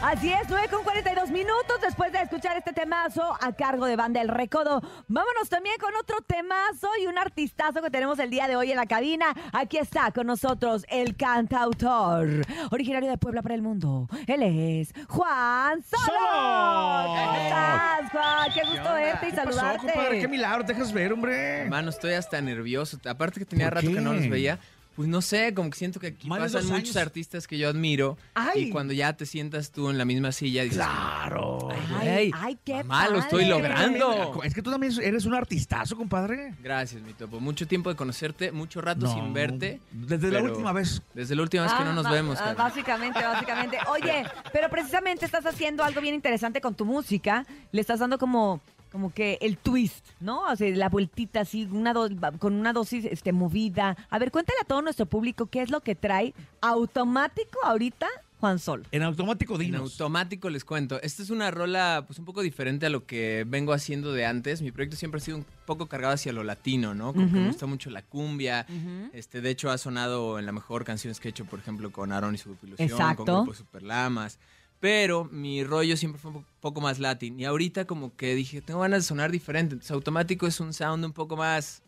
Así es, 9 con 42 minutos después de escuchar este temazo a cargo de Banda El Recodo. Vámonos también con otro temazo y un artistazo que tenemos el día de hoy en la cabina. Aquí está con nosotros el cantautor, originario de Puebla para el mundo. Él es Juan Solo. ¡Solo! ¿Cómo estás, Juan? Qué gusto verte y ¿Qué pasó, saludarte. compadre? Qué milagro, te dejas ver, hombre. Hermano, estoy hasta nervioso. Aparte que tenía ¿Por rato que no qué? los veía. Pues no sé, como que siento que aquí Más de pasan dos muchos años. artistas que yo admiro. Ay. Y cuando ya te sientas tú en la misma silla, dices, Claro. Ay, Ey, ay, qué mamá, lo estoy padre. logrando. Es que tú también eres un artistazo, compadre. gracias, mi topo. Mucho tiempo de conocerte, mucho rato No, sin verte. Desde la pero última vez. Desde la última vez que Ah, no nos ba- vemos, ah, carnal. Básicamente, básicamente. Oye, pero precisamente estás haciendo algo bien interesante con tu música. Le estás dando como, como que el twist, ¿no? O sea, la vueltita así, una do- con una dosis este, movida. A ver, cuéntale a todo nuestro público qué es lo que trae automático ahorita Juan Sol. En automático, En dinos. automático les cuento. Esta es una rola pues un poco diferente a lo que vengo haciendo de antes. Mi proyecto siempre ha sido un poco cargado hacia lo latino, ¿no? Como que me gusta mucho la cumbia. Este, de hecho, ha sonado en la mejor canción que he hecho, por ejemplo, con Aaron y su Grupo Ilusión, Exacto. con Grupo Superlamas. Pero mi rollo siempre fue un po- poco más latín. Y ahorita como que dije, tengo ganas de sonar diferente. Entonces, automático es un sound un poco más,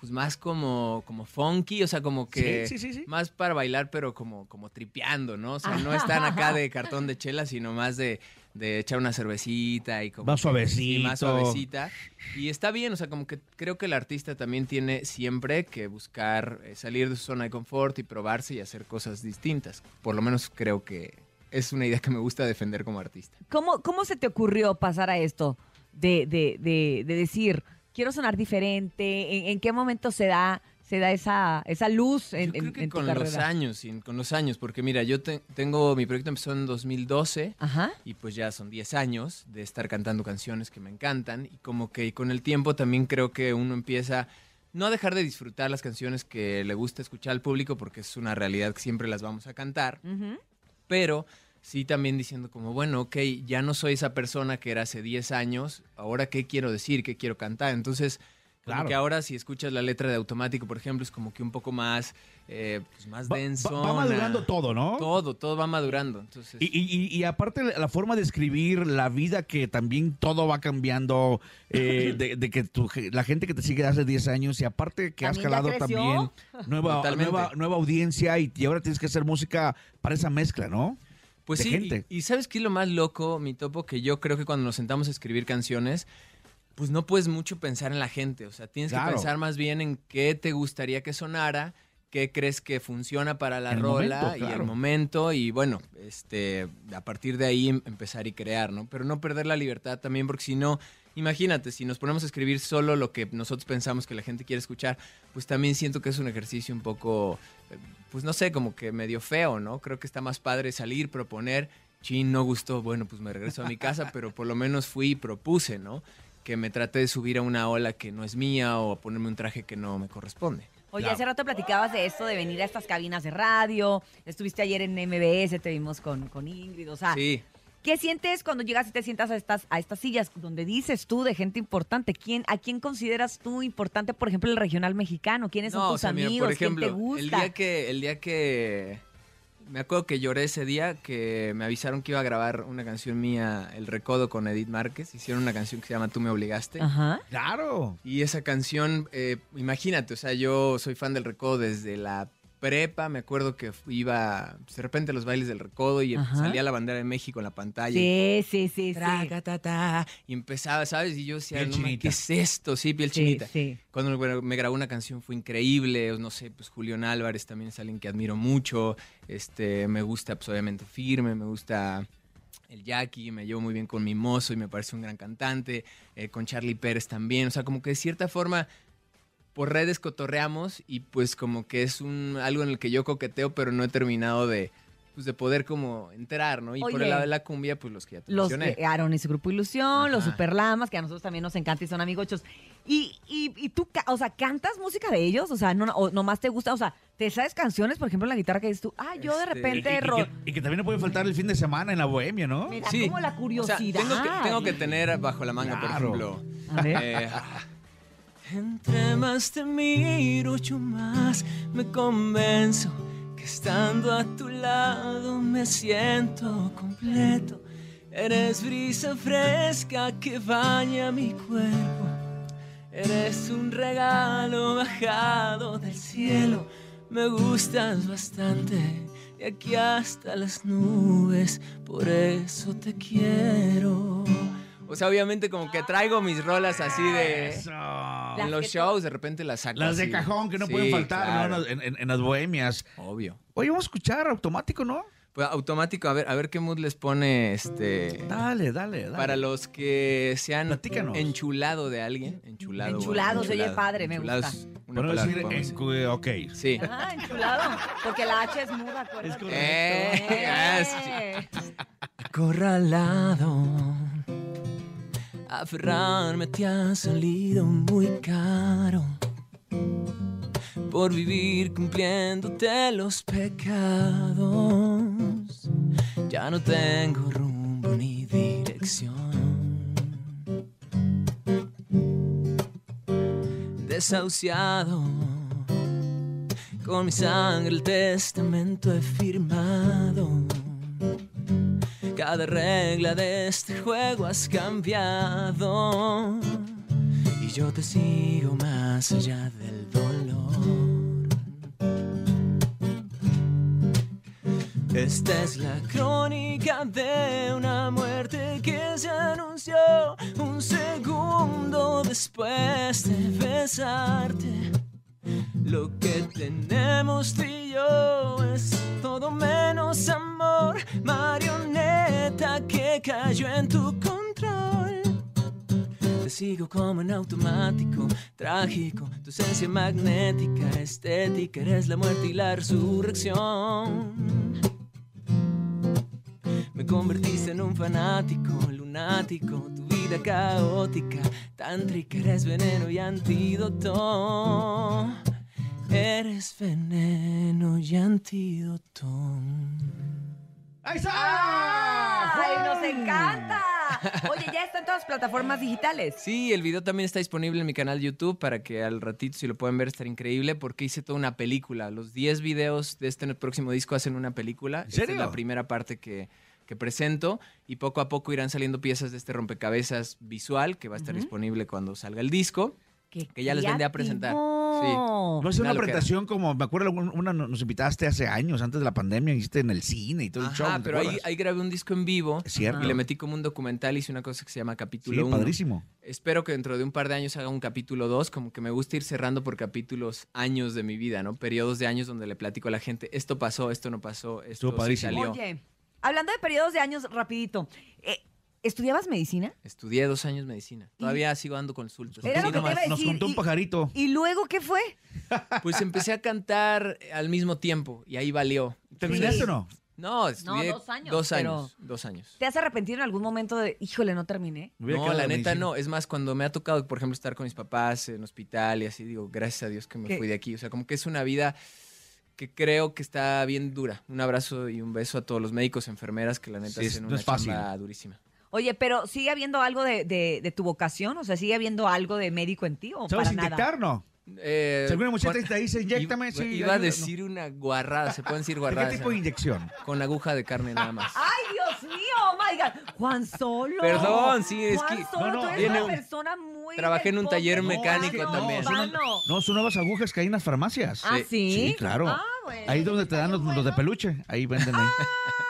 pues más como, como funky, o sea, como que Sí, sí, sí, sí. más para bailar, pero como, como tripeando, ¿no? O sea, no están acá de cartón de chela, sino más de, de echar una cervecita y como... Más sí, más suavecita. Y está bien, o sea, como que creo que el artista también tiene siempre que buscar eh, salir de su zona de confort y probarse y hacer cosas distintas. Por lo menos creo que es una idea que me gusta defender como artista. ¿Cómo, cómo se te ocurrió pasar a esto? De, de, de, de decir, quiero sonar diferente. ¿En, en qué momento se da, se da esa, esa luz en, Yo creo que en con los años, con los años, porque mira, yo te- tengo, mi proyecto empezó en 2012 Ajá. y pues ya son 10 años de estar cantando canciones que me encantan y como que con el tiempo también creo que uno empieza no a dejar de disfrutar las canciones que le gusta escuchar al público porque es una realidad que siempre las vamos a cantar. Pero sí también diciendo como, bueno, ok, ya no soy esa persona que era hace 10 años, ahora qué quiero decir, qué quiero cantar, entonces... Como Claro. que ahora si escuchas la letra de automático, por ejemplo, es como que un poco más, eh, pues más Va, denso. va- va madurando todo, ¿no? Todo, todo va madurando. Entonces, Y, y- y- aparte la forma de escribir, la vida que también todo va cambiando, eh, de, de que tu la gente que te sigue hace 10 años y aparte que has jalado también nueva, nueva, nueva audiencia y, y ahora tienes que hacer música para esa mezcla, ¿no? Pues de sí, gente. Y, y ¿sabes qué es lo más loco, mi topo? Que yo creo que cuando nos sentamos a escribir canciones, pues no puedes mucho pensar en la gente. O sea, tienes Claro. que pensar más bien en qué te gustaría que sonara, qué crees que funciona para la El rola momento, y el momento. Y bueno, este, a partir de ahí em- empezar y crear, ¿no? Pero no perder la libertad también, porque si no, imagínate, si nos ponemos a escribir solo lo que nosotros pensamos que la gente quiere escuchar, pues también siento que es un ejercicio un poco, eh, pues no sé, como que medio feo, ¿no? Creo que está más padre salir, proponer. Chin, no gustó, bueno, pues me regreso a mi casa, pero por lo menos fui y propuse, ¿no? Que me traté de subir a una ola que no es mía o a ponerme un traje que no me corresponde. Oye, Claro. hace rato platicabas de esto, de venir a estas cabinas de radio. Estuviste ayer en MBS, te vimos con, con Ingrid. O sea, Sí, ¿qué sientes cuando llegas y te sientas a estas, a estas sillas donde dices tú de gente importante? ¿Quién, ¿A quién consideras tú importante, por ejemplo, el regional mexicano? ¿Quiénes son tus o sea, mira, amigos? por ejemplo, ¿Quién te gusta? el día que, el día que me acuerdo que lloré ese día, que me avisaron que iba a grabar una canción mía, El Recodo con Edith Márquez. Hicieron una canción que se llama Tú me obligaste. Ajá. Claro. Y esa canción, eh, imagínate, o sea, yo soy fan del Recodo desde la prepa. Me acuerdo que iba pues, de repente a los bailes del Recodo y Ajá. salía la bandera de México en la pantalla. Sí, sí, sí, sí. Tragatata, y empezaba, ¿sabes? Y yo decía, no. ¿qué es esto? Sí, piel Sí, chinita. sí. Cuando me- me grabó una canción fue increíble, no sé, pues Julián Álvarez también es alguien que admiro mucho, este, me gusta pues obviamente Firme, me gusta el Jackie, me llevo muy bien con Mimoso y me parece un gran cantante, eh, con Charlie Pérez también, o sea, como que de cierta forma por redes cotorreamos y pues como que es un algo en el que yo coqueteo, pero no he terminado de pues de poder como entrar, ¿no? Y por el lado de la cumbia, pues los que ya te Los mencioné. de Aaron y su grupo Ilusión, los Ajá. Superlamas, que a nosotros también nos encanta y son amigochos. Y, y, y tú, o sea, ¿cantas música de ellos? O sea, no, no- o nomás te gusta, o sea, ¿te sabes canciones, por ejemplo, en la guitarra que dices tú? Ah, yo de Este, repente... Y, que, y que también no puede faltar el fin de semana en la bohemia, ¿no? Me da como la O sea, curiosidad. tengo, que, tengo que tener bajo la manga, Claro. por ejemplo. A ver. eh, Entre más te miro, yo más me convenzo que estando a tu lado me siento completo. Eres brisa fresca que baña mi cuerpo. Eres un regalo bajado del cielo. Me gustas bastante, de aquí hasta las nubes, por eso te quiero. O sea, obviamente como que traigo mis rolas así de... Eso. En los shows de repente las saco Las de así. cajón que no Sí, pueden faltar claro. ¿no? en, en- en las bohemias. Obvio. Oye, vamos a escuchar automático, ¿no? Pues automático, a ver, a ver qué mood les pone este... Dale, dale, dale. Para los que se han Platícanos. enchulado de alguien. Enchulado. Enchulado, bueno, se oye padre, me Enchulado gusta. es una Para no palabra decir, que podemos decir. cu- ok. Sí. Ah, enchulado. Porque la H es muda, acuérdate. Es correcto. Eh, ah. Eh. Acorralado. Aferrarme te ha salido muy caro. Por vivir cumpliéndote los pecados. Ya no tengo rumbo ni dirección. Desahuciado. Con mi sangre el testamento he firmado. Cada regla de este juego has cambiado. Y yo te sigo más allá del dolor. Esta es la crónica de una muerte que se anunció un segundo después de besarte. Lo que tenemos tú y yo es todo menos amor, marioneta que cayó en tu control. Te sigo como en automático, trágico, tu esencia magnética, estética, eres la muerte y la resurrección. Me convertiste en un fanático, lunático, tu vida caótica, tántrica, eres veneno y antídoto. Eres veneno y antídoto. ¡Ahí está! ¡Ay, nos encanta! Oye, ya está en todas las plataformas digitales. Sí, el video también está disponible en mi canal de YouTube para que al ratito, si lo pueden ver, estará increíble porque hice toda una película. Los 10 videos de este próximo disco hacen una película. ¿En Esta es serio? la primera parte que, que presento y poco a poco irán saliendo piezas de este rompecabezas visual que va a estar disponible cuando salga el disco. Qué Que ya les vendré a presentar. No es una Una loquera. presentación como, me acuerdo, una nos invitaste hace años, antes de la pandemia, hiciste en el cine y todo el show. ¿te pero ahí, grabé un disco en vivo Es cierto. y le metí como un documental, hice una cosa que se llama Sí, Capítulo 1. padrísimo. Espero que dentro de un par de años haga un capítulo 2, como que me gusta ir cerrando por capítulos años de mi vida, ¿no? Periodos de años donde le platico a la gente, esto pasó, esto no pasó, esto Estuvo sí padrísimo. salió. Oye, hablando de periodos de años, rapidito. eh, ¿Estudiabas medicina? Estudié dos años medicina. Todavía sigo dando consultas. Era lo que te nomás. iba a Nos decir, contó un y- pajarito. ¿Y luego qué fue? Pues empecé a cantar al mismo tiempo y ahí valió. ¿Terminaste Sí. o no? No, estudié dos años, Dos años, dos años. ¿Te has arrepentido en algún momento de, híjole, no terminé? Me hubiera No, quedado la neta medicina. no. Es más, cuando me ha tocado, por ejemplo, estar con mis papás en hospital y así, digo, gracias a Dios que me ¿Qué? fui de aquí. O sea, como que es una vida que creo que está bien dura. Un abrazo y un beso a todos los médicos, enfermeras que la neta Sí, es- hacen no una es fácil. chamba durísima. Oye, pero ¿sigue habiendo algo de, de- de tu vocación? O sea, ¿sigue habiendo algo de médico en ti o ¿Sabes para nada? inyectar no? Eh, Si alguna muchacha con- te dice, inyectame, iba, sí. iba a ayuda", decir una guarrada, se pueden decir ¿no? ¿De guarradas. qué tipo de inyección? Con aguja de carne nada más. ¡Ay, Dios mío! ¡Oh, my God! ¡Juan Solo! Perdón, sí, es Juan que- Solo, No, no, tú eres una un- persona muy... trabajé en un taller mecánico también. mano. No, son nuevas agujas que hay en las farmacias. ¿Ah, sí? Sí, claro. Ah, bueno. Ahí donde te dan los, los de peluche. Ahí venden ahí.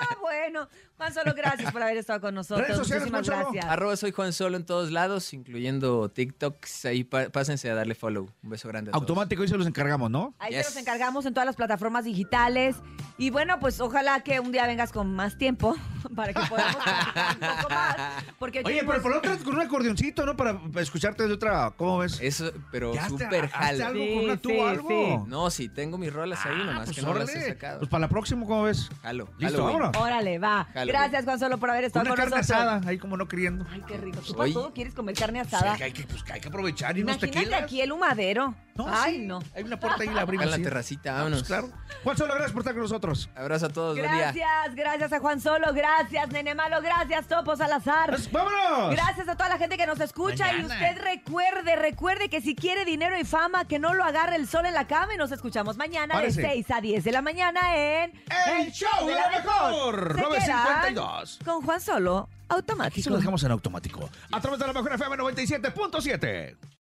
Ah, bueno. Juan Solo, gracias por haber estado con nosotros. Redes sociales, Muchísimas Juan Solo. gracias. Arroba soy Juan Solo en todos lados, incluyendo TikToks. Ahí pásense a darle follow. Un beso grande a todos. Automático, y se los encargamos, ¿no? Ahí Yes. te los encargamos en todas las plataformas digitales. Y bueno, pues ojalá que un día vengas con más tiempo para que podamos platicar un poco más. Porque Oye, pero por lo otro con un acordeoncito, ¿no? Para escucharte de otra. ¿Cómo ves? Eso, pero Ya súper hazte jalo. algo Sí, con una tuba sí, o algo. sí. No, sí, tengo mis rolas ahí, Ah, nomás pues que no las he órale. sacado. Pues para la próxima, ¿cómo ves? Jalo. Listo, vámonos. Órale, va. Halloween. Gracias, Juan Solo, por haber Con estado una con carne nosotros. asada, ahí como no queriendo. Ay, qué rico. ¿Tú Oye. para todo quieres comer carne Sí, asada? que hay que, pues, que hay que aprovechar y unos Imagínate tequilas. aquí el humadero. No, Ay, sí, no. Hay una puerta ahí, la Acá abrimos. en la sí. terracita, Ah, vámonos. pues, claro. Juan Solo, gracias por estar con nosotros. Abrazo a todos, buen día. Gracias, gracias a Juan Solo. Gracias. Gracias, Nene Malo. Gracias, Topo Salazar. Pues, ¡Vámonos! Gracias a toda la gente que nos escucha y usted recuerde, recuerde que si quiere dinero y fama, que no lo agarre el sol en la cama y nos escuchamos mañana de 6 a 10 de la mañana en El show de la mejor. Se 952. quedan Con Juan Solo, automático. lo dejamos en automático. A través de la mejor FM 97.7.